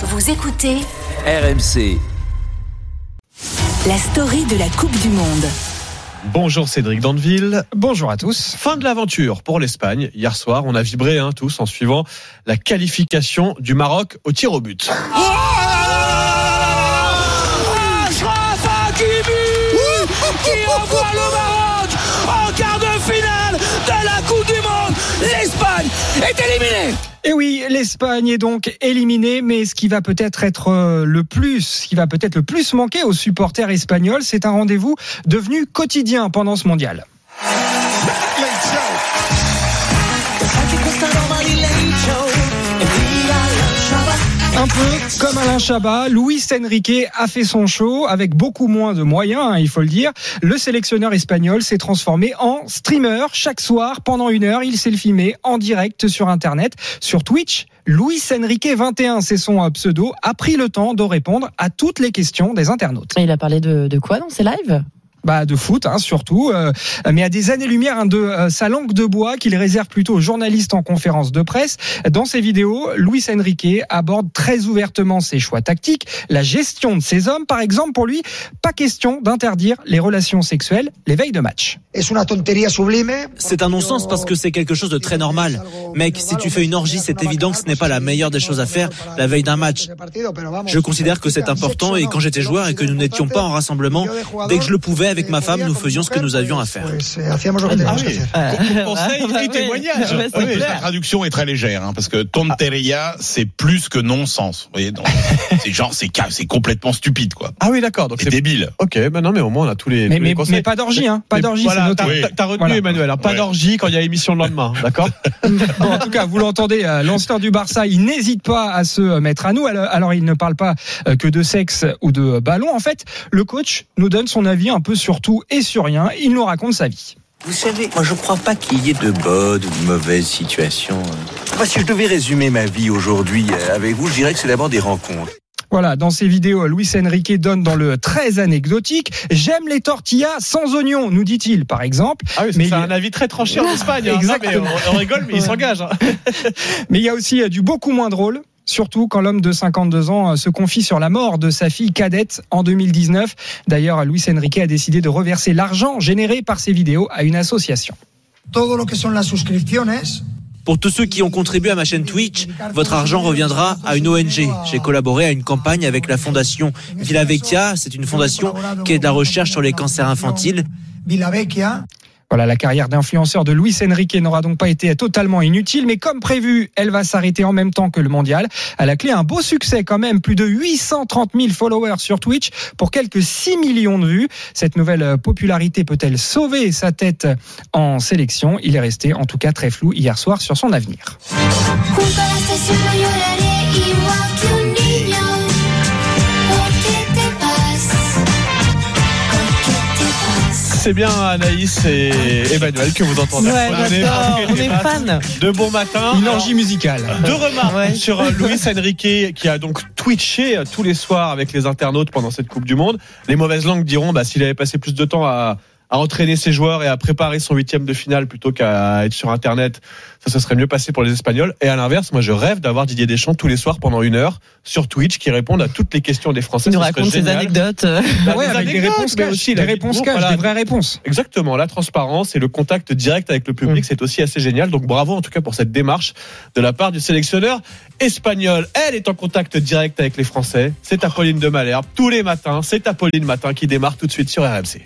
Vous écoutez RMC. la story de la Coupe du Monde. Bonjour Cédric Dandeville. Bonjour à tous. Fin de l'aventure pour l'Espagne. Hier soir, on a vibré hein, tous en suivant la qualification du Maroc au tir au but. Et oui, l'Espagne est donc éliminée, mais ce qui va peut-être être euh, le plus, ce qui va peut-être le plus manquer aux supporters espagnols, c'est un rendez-vous devenu quotidien pendant ce mondial. Comme Alain Chabat, Luis Enrique a fait son show avec beaucoup moins de moyens, hein, il faut le dire. Le sélectionneur espagnol s'est transformé en streamer. Chaque soir, pendant une heure, il s'est filmé en direct sur Internet, sur Twitch. Luis Enrique 21, c'est son pseudo, a pris le temps de répondre à toutes les questions des internautes. Il a parlé de quoi dans ses lives? Bah de foot hein, surtout, euh, mais à des années-lumière hein, de euh, sa langue de bois qu'il réserve plutôt aux journalistes en conférence de presse. Dans ses vidéos, Luis Enrique aborde très ouvertement ses choix tactiques, la gestion de ses hommes, par exemple pour lui, pas question d'interdire les relations sexuelles les veilles de match. C'est un non-sens parce que c'est quelque chose de très normal. Mec, si tu fais une orgie, c'est évident que ce n'est pas la meilleure des choses à faire la veille d'un match. Je considère que c'est important et quand j'étais joueur et que nous n'étions pas en rassemblement, dès que je le pouvais avec ma femme, nous faisions ce que nous avions à faire. Ah oui. Conseil et témoignage. La traduction est très légère, hein, parce que tonteria, c'est plus que non-sens. Vous voyez, donc, c'est genre, c'est c'est complètement stupide, quoi. Ah oui, d'accord. Donc C'est débile. Ok, bah non, mais au moins on a tous les, Mais, tous les mais, conseils. mais pas d'orgie, hein, pas d'orgie, voilà, t'as- Oui. retenu Voilà. Emmanuel, hein, pas Ouais. d'orgie quand il y a émission le lendemain, d'accord Bon, en tout cas, vous l'entendez, euh, l'ancien du Barça, il n'hésite pas à se mettre à nous. Alors, alors, il ne parle pas euh, que de sexe ou de ballon. En fait, le coach nous donne son avis un peu sur tout et sur rien. Il nous raconte sa vie. Vous savez, moi je crois pas qu'il y ait de bonnes ou de mauvaises situations. Enfin, si je devais résumer ma vie aujourd'hui euh, avec vous, je dirais que c'est d'abord des rencontres. Voilà, dans ses vidéos, Luis Enrique donne dans le très anecdotique J'aime les tortillas sans oignons, nous dit-il, par exemple. Ah oui, Mais c'est il- un avis très tranché en Espagne. hein. Non, mais Exactement. on, on rigole, mais il s'engage. hein. Mais il y a aussi euh, du beaucoup moins drôle. Surtout quand l'homme de 52 ans euh, se confie sur la mort de sa fille cadette en 2019. D'ailleurs, Luis Enrique a décidé de reverser l'argent généré par ses vidéos à une association. todo lo que son las suscripciones Pour tous ceux qui ont contribué à ma chaîne Twitch, votre argent reviendra à une ONG. J'ai collaboré à une campagne avec la fondation Villa Vecchia. C'est une fondation qui aide la recherche sur les cancers infantiles. Voilà, la carrière d'influenceur de Luis Enrique n'aura donc pas été totalement inutile, mais comme prévu, elle va s'arrêter en même temps que le mondial. À la clé, un beau succès quand même, plus de 830 000 followers sur Twitch pour quelques 6 millions de vues. Cette nouvelle euh, popularité peut-elle sauver sa tête en sélection? Il est resté en tout cas très flou hier soir sur son avenir. C'est bien Anaïs et Emmanuel que vous entendez. Ouais, On est- j'adore, on des est masses fan. De bon matin. Une orgie musicale. Deux remarques Ouais. sur euh, Luis Enrique qui a donc twitché euh, tous les soirs avec les internautes pendant cette Coupe du Monde. Les mauvaises langues diront bah, s'il avait passé plus de temps à, à entraîner ses joueurs et à préparer son huitième de finale plutôt qu'à être sur Internet, ça se serait mieux passé pour les Espagnols. Et à l'inverse, moi je rêve d'avoir Didier Deschamps tous les soirs pendant une heure sur Twitch qui répondent à toutes les questions des Français. Il nous raconte ses anecdotes. Bah, Ouais, des avec des anecdotes, réponses mais cash, aussi des réponses cash, voilà. des vraies réponses. Exactement, la transparence et le contact direct avec le public, c'est aussi assez génial. Donc bravo en tout cas pour cette démarche de la part du sélectionneur espagnol. Elle est en contact direct avec les Français. C'est Apolline de Malherbe tous les matins. C'est Apolline Matin qui démarre tout de suite sur RMC.